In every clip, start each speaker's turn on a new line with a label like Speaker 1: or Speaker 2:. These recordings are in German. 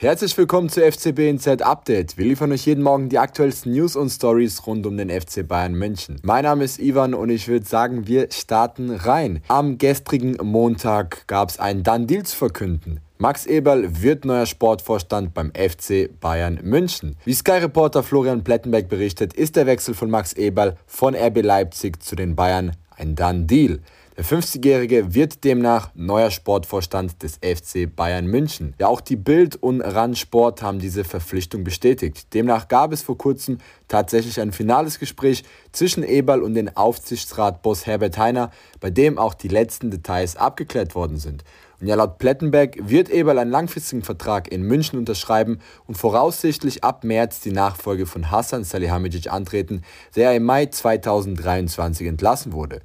Speaker 1: Herzlich willkommen zu FCB Inside Update. Wir liefern euch jeden Morgen die aktuellsten News und Stories rund um den FC Bayern München. Mein Name ist Ivan und ich würde sagen, wir starten rein. Am gestrigen Montag gab es einen Done Deal zu verkünden. Max Eberl wird neuer Sportvorstand beim FC Bayern München. Wie Sky-Reporter Florian Plettenberg berichtet, ist der Wechsel von Max Eberl von RB Leipzig zu den Bayern ein Done Deal. Der 50-Jährige wird demnach neuer Sportvorstand des FC Bayern München. Ja, auch die Bild und Randsport haben diese Verpflichtung bestätigt. Demnach gab es vor kurzem tatsächlich ein finales Gespräch zwischen Eberl und dem Aufsichtsratboss Herbert Heiner, bei dem auch die letzten Details abgeklärt worden sind. Und ja, laut Plettenberg wird Eberl einen langfristigen Vertrag in München unterschreiben und voraussichtlich ab März die Nachfolge von Hassan Salihamidzic antreten, der im Mai 2023 entlassen wurde.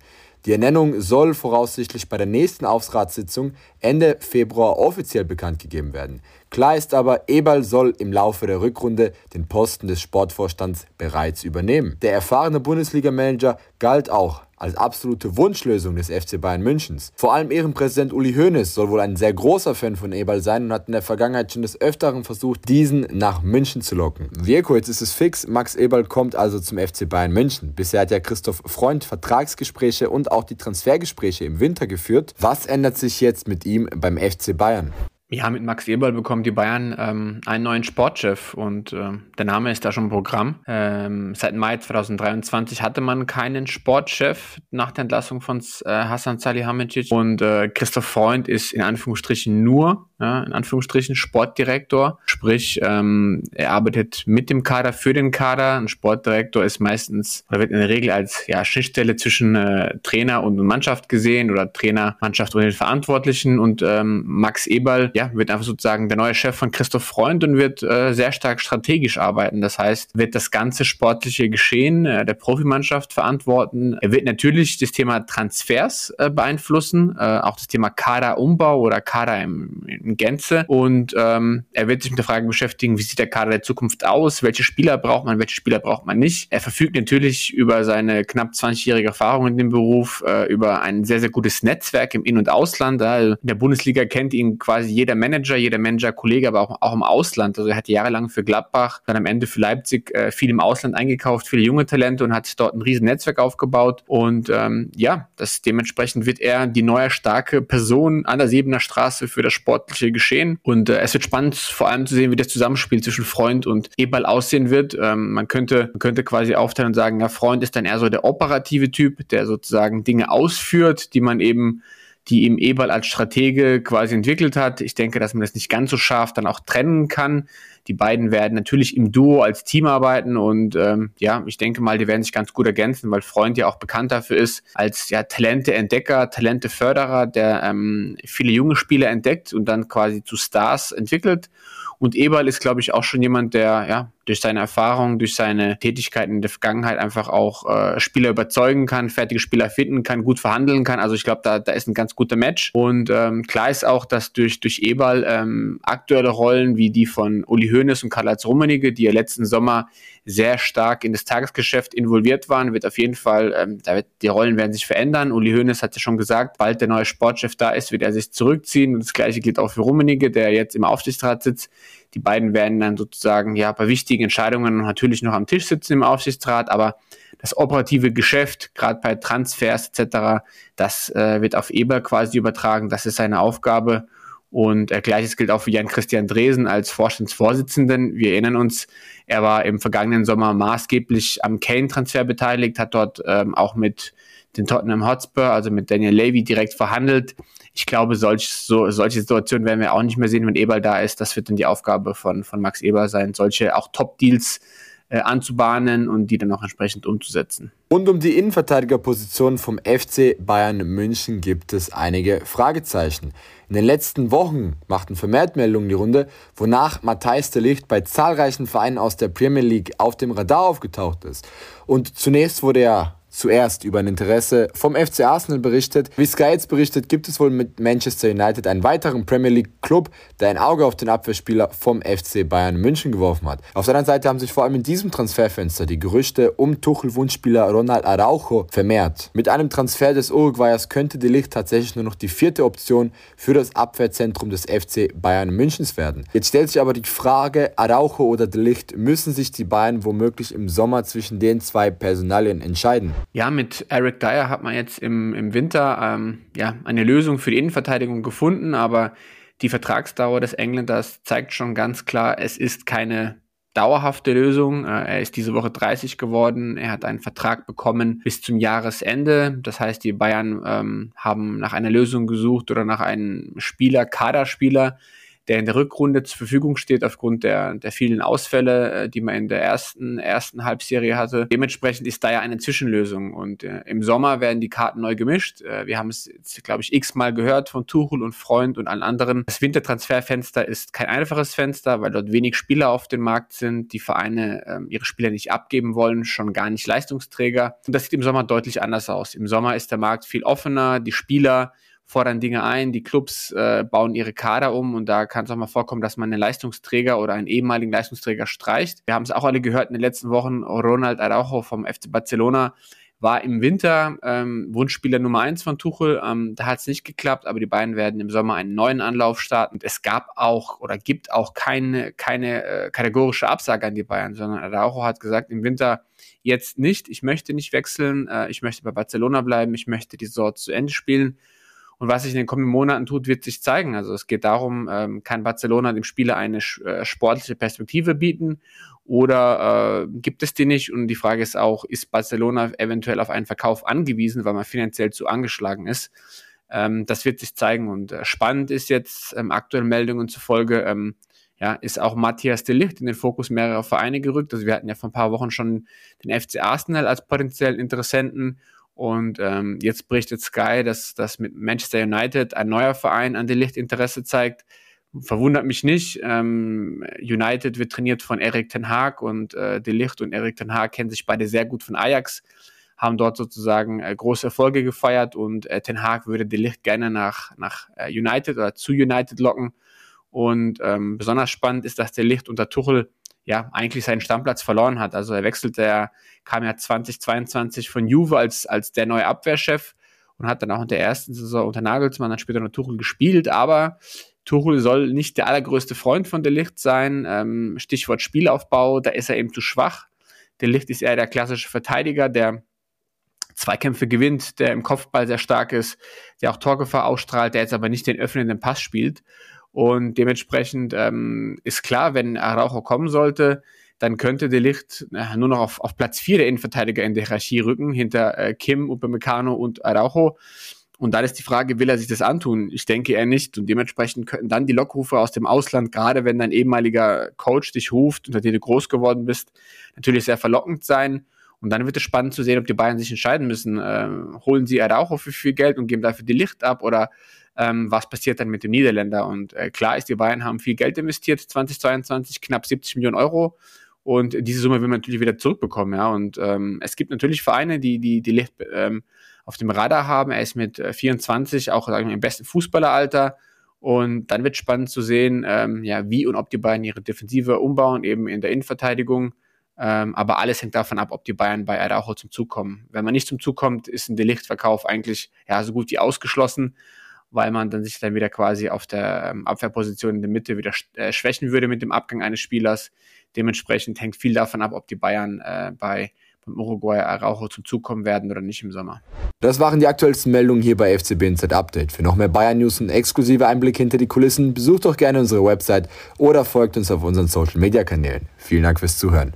Speaker 1: Die Ernennung soll voraussichtlich bei der nächsten Aufsratssitzung Ende Februar offiziell bekannt gegeben werden. Klar ist aber, Eberl soll im Laufe der Rückrunde den Posten des Sportvorstands bereits übernehmen. Der erfahrene Bundesliga-Manager galt auch als absolute Wunschlösung des FC Bayern Münchens. Vor allem Ehrenpräsident Uli Hoeneß soll wohl ein sehr großer Fan von Eberl sein und hat in der Vergangenheit schon des Öfteren versucht, diesen nach München zu locken. Wirko, jetzt ist es fix, Max Eberl kommt also zum FC Bayern München. Bisher hat ja Christoph Freund Vertragsgespräche und auch die Transfergespräche im Winter geführt. Was ändert sich jetzt mit ihm beim FC Bayern?
Speaker 2: Ja, mit Max Eberl bekommen die Bayern ähm, einen neuen Sportchef und äh, der Name ist da schon Programm. Ähm, seit Mai 2023 hatte man keinen Sportchef nach der Entlassung von äh, Hassan Salihamidzic und äh, Christoph Freund ist in Anführungsstrichen nur ja, in Anführungsstrichen Sportdirektor. Sprich, ähm, er arbeitet mit dem Kader für den Kader. Ein Sportdirektor ist meistens oder wird in der Regel als ja, Schnittstelle zwischen äh, Trainer und Mannschaft gesehen oder Trainer, Mannschaft und den Verantwortlichen. Und ähm, Max Eberl ja, wird einfach sozusagen der neue Chef von Christoph Freund und wird äh, sehr stark strategisch arbeiten. Das heißt, wird das ganze sportliche Geschehen äh, der Profimannschaft verantworten. Er wird natürlich das Thema Transfers äh, beeinflussen, äh, auch das Thema Kaderumbau oder Kader im in Gänze. Und ähm, er wird sich mit der Frage beschäftigen, wie sieht der Kader der Zukunft aus, welche Spieler braucht man, welche Spieler braucht man nicht. Er verfügt natürlich über seine knapp 20-jährige Erfahrung in dem Beruf, äh, über ein sehr, sehr gutes Netzwerk im In- und Ausland. Also in der Bundesliga kennt ihn quasi jeder Manager, jeder Manager-Kollege, aber auch, auch im Ausland. Also er hat jahrelang für Gladbach, dann am Ende für Leipzig äh, viel im Ausland eingekauft, viele junge Talente und hat dort ein riesen Netzwerk aufgebaut. Und ähm, ja, das dementsprechend wird er die neue starke Person an der Siebener Straße für das sportliche Geschehen. Und äh, es wird spannend, vor allem zu sehen, wie das Zusammenspiel zwischen Freund und Eberl aussehen wird. Ähm, man könnte, man könnte quasi aufteilen und sagen, ja, Freund ist dann eher so der operative Typ, der sozusagen Dinge ausführt, die man eben die ihm Eberl als Stratege quasi entwickelt hat. Ich denke, dass man das nicht ganz so scharf dann auch trennen kann. Die beiden werden natürlich im Duo als Team arbeiten und ähm, ja, ich denke mal, die werden sich ganz gut ergänzen, weil Freund ja auch bekannt dafür ist als ja Talente-Entdecker, Talente-Förderer, der ähm, viele junge Spieler entdeckt und dann quasi zu Stars entwickelt. Und Eberl ist, glaube ich, auch schon jemand, der ja durch seine Erfahrung, durch seine Tätigkeiten in der Vergangenheit einfach auch äh, Spieler überzeugen kann, fertige Spieler finden kann, gut verhandeln kann. Also ich glaube, da, da ist ein ganz guter Match. Und ähm, klar ist auch, dass durch, durch Eberl ähm, aktuelle Rollen wie die von Uli Hoeneß und Karl-Heinz Rummenigge, die ja letzten Sommer sehr stark in das Tagesgeschäft involviert waren, wird auf jeden Fall, ähm, da wird, die Rollen werden sich verändern. Uli Hoeneß hat ja schon gesagt, bald der neue Sportchef da ist, wird er sich zurückziehen. Und das gleiche gilt auch für Rummenigge, der jetzt im Aufsichtsrat sitzt die beiden werden dann sozusagen ja bei wichtigen Entscheidungen natürlich noch am Tisch sitzen im Aufsichtsrat, aber das operative Geschäft, gerade bei Transfers etc., das äh, wird auf Eber quasi übertragen. Das ist seine Aufgabe. Und äh, gleiches gilt auch für Jan Christian Dresen als Vorstandsvorsitzenden. Wir erinnern uns, er war im vergangenen Sommer maßgeblich am Kane-Transfer beteiligt, hat dort ähm, auch mit den Tottenham Hotspur, also mit Daniel Levy direkt verhandelt. Ich glaube, solch, so, solche Situationen werden wir auch nicht mehr sehen, wenn Eberl da ist. Das wird dann die Aufgabe von, von Max Eber sein, solche auch Top-Deals äh, anzubahnen und die dann auch entsprechend umzusetzen.
Speaker 1: Und um die Innenverteidigerposition vom FC Bayern München gibt es einige Fragezeichen. In den letzten Wochen machten vermehrt Meldungen die Runde, wonach Matthijs de Licht bei zahlreichen Vereinen aus der Premier League auf dem Radar aufgetaucht ist. Und zunächst wurde er zuerst über ein Interesse vom FC Arsenal berichtet. Wie Sky jetzt berichtet, gibt es wohl mit Manchester United einen weiteren Premier League Club, der ein Auge auf den Abwehrspieler vom FC Bayern München geworfen hat. Auf der anderen Seite haben sich vor allem in diesem Transferfenster die Gerüchte um Tuchel-Wunschspieler Ronald Araujo vermehrt. Mit einem Transfer des Uruguayers könnte De Ligt tatsächlich nur noch die vierte Option für das Abwehrzentrum des FC Bayern Münchens werden. Jetzt stellt sich aber die Frage, Araujo oder De Ligt, müssen sich die Bayern womöglich im Sommer zwischen den zwei Personalien entscheiden?
Speaker 2: Ja, mit Eric Dyer hat man jetzt im, im Winter ähm, ja, eine Lösung für die Innenverteidigung gefunden, aber die Vertragsdauer des Engländers zeigt schon ganz klar, es ist keine dauerhafte Lösung. Äh, er ist diese Woche 30 geworden. Er hat einen Vertrag bekommen bis zum Jahresende. Das heißt, die Bayern ähm, haben nach einer Lösung gesucht oder nach einem Spieler, Kaderspieler, der in der Rückrunde zur Verfügung steht aufgrund der, der vielen Ausfälle, äh, die man in der ersten, ersten Halbserie hatte. Dementsprechend ist da ja eine Zwischenlösung und äh, im Sommer werden die Karten neu gemischt. Äh, wir haben es jetzt, glaube ich, x-mal gehört von Tuchel und Freund und allen anderen. Das Wintertransferfenster ist kein einfaches Fenster, weil dort wenig Spieler auf dem Markt sind, die Vereine äh, ihre Spieler nicht abgeben wollen, schon gar nicht Leistungsträger. Und das sieht im Sommer deutlich anders aus. Im Sommer ist der Markt viel offener, die Spieler fordern Dinge ein, die Clubs äh, bauen ihre Kader um und da kann es auch mal vorkommen, dass man einen Leistungsträger oder einen ehemaligen Leistungsträger streicht. Wir haben es auch alle gehört in den letzten Wochen, Ronald Araujo vom FC Barcelona war im Winter ähm, Wunschspieler Nummer eins von Tuchel. Ähm, da hat es nicht geklappt, aber die beiden werden im Sommer einen neuen Anlauf starten. Und es gab auch oder gibt auch keine, keine äh, kategorische Absage an die Bayern, sondern Araujo hat gesagt, im Winter jetzt nicht, ich möchte nicht wechseln, äh, ich möchte bei Barcelona bleiben, ich möchte die Saison zu Ende spielen. Und was sich in den kommenden Monaten tut, wird sich zeigen. Also es geht darum, ähm, kann Barcelona dem Spieler eine äh, sportliche Perspektive bieten oder äh, gibt es die nicht? Und die Frage ist auch, ist Barcelona eventuell auf einen Verkauf angewiesen, weil man finanziell zu angeschlagen ist? Ähm, das wird sich zeigen. Und äh, spannend ist jetzt ähm, aktuellen Meldungen zufolge, ähm, ja, ist auch Matthias de Ligt in den Fokus mehrerer Vereine gerückt. Also wir hatten ja vor ein paar Wochen schon den FC Arsenal als potenziellen Interessenten und ähm, jetzt berichtet Sky, dass, dass mit Manchester United ein neuer Verein an Licht Interesse zeigt. Verwundert mich nicht. Ähm, United wird trainiert von Erik Ten Haag und äh, De Licht und Erik Ten Haag kennen sich beide sehr gut von Ajax, haben dort sozusagen äh, große Erfolge gefeiert und äh, Ten Haag würde De Licht gerne nach, nach äh, United oder zu United locken. Und ähm, besonders spannend ist, dass De Licht unter Tuchel ja eigentlich seinen Stammplatz verloren hat. Also er wechselte, er kam ja 2022 von Juve als, als der neue Abwehrchef und hat dann auch in der ersten Saison unter Nagelsmann, dann später noch Tuchel gespielt, aber Tuchel soll nicht der allergrößte Freund von Delicht sein. Ähm, Stichwort Spielaufbau, da ist er eben zu schwach. Delicht ist eher der klassische Verteidiger, der Zweikämpfe gewinnt, der im Kopfball sehr stark ist, der auch Torgefahr ausstrahlt, der jetzt aber nicht den öffnenden Pass spielt. Und dementsprechend ähm, ist klar, wenn Araujo kommen sollte, dann könnte De Licht äh, nur noch auf, auf Platz 4 der Innenverteidiger in der Hierarchie rücken, hinter äh, Kim, Upamecano und Araujo. Und dann ist die Frage, will er sich das antun? Ich denke eher nicht. Und dementsprechend könnten dann die Lockrufe aus dem Ausland, gerade wenn dein ehemaliger Coach dich ruft, unter dem du groß geworden bist, natürlich sehr verlockend sein. Und dann wird es spannend zu sehen, ob die Bayern sich entscheiden müssen. Äh, holen sie Araujo für viel Geld und geben dafür die Licht ab oder ähm, was passiert dann mit dem Niederländer. Und äh, klar ist, die Bayern haben viel Geld investiert, 2022 knapp 70 Millionen Euro. Und diese Summe will man natürlich wieder zurückbekommen, ja. Und ähm, es gibt natürlich Vereine, die die, die Licht ähm, auf dem Radar haben. Er ist mit 24 äh, auch sagen wir, im besten Fußballeralter. Und dann wird spannend zu sehen, ähm, ja, wie und ob die Bayern ihre Defensive umbauen, eben in der Innenverteidigung. Ähm, aber alles hängt davon ab, ob die Bayern bei Araujo zum Zug kommen. Wenn man nicht zum Zug kommt, ist ein Delichtverkauf eigentlich ja so gut wie ausgeschlossen weil man dann sich dann wieder quasi auf der ähm, Abwehrposition in der Mitte wieder äh, schwächen würde mit dem Abgang eines Spielers. Dementsprechend hängt viel davon ab, ob die Bayern äh, bei beim Uruguay Araujo zum Zug kommen werden oder nicht im Sommer.
Speaker 1: Das waren die aktuellsten Meldungen hier bei FCB Insight Update. Für noch mehr Bayern News und exklusive Einblicke hinter die Kulissen besucht doch gerne unsere Website oder folgt uns auf unseren Social Media Kanälen. Vielen Dank fürs Zuhören.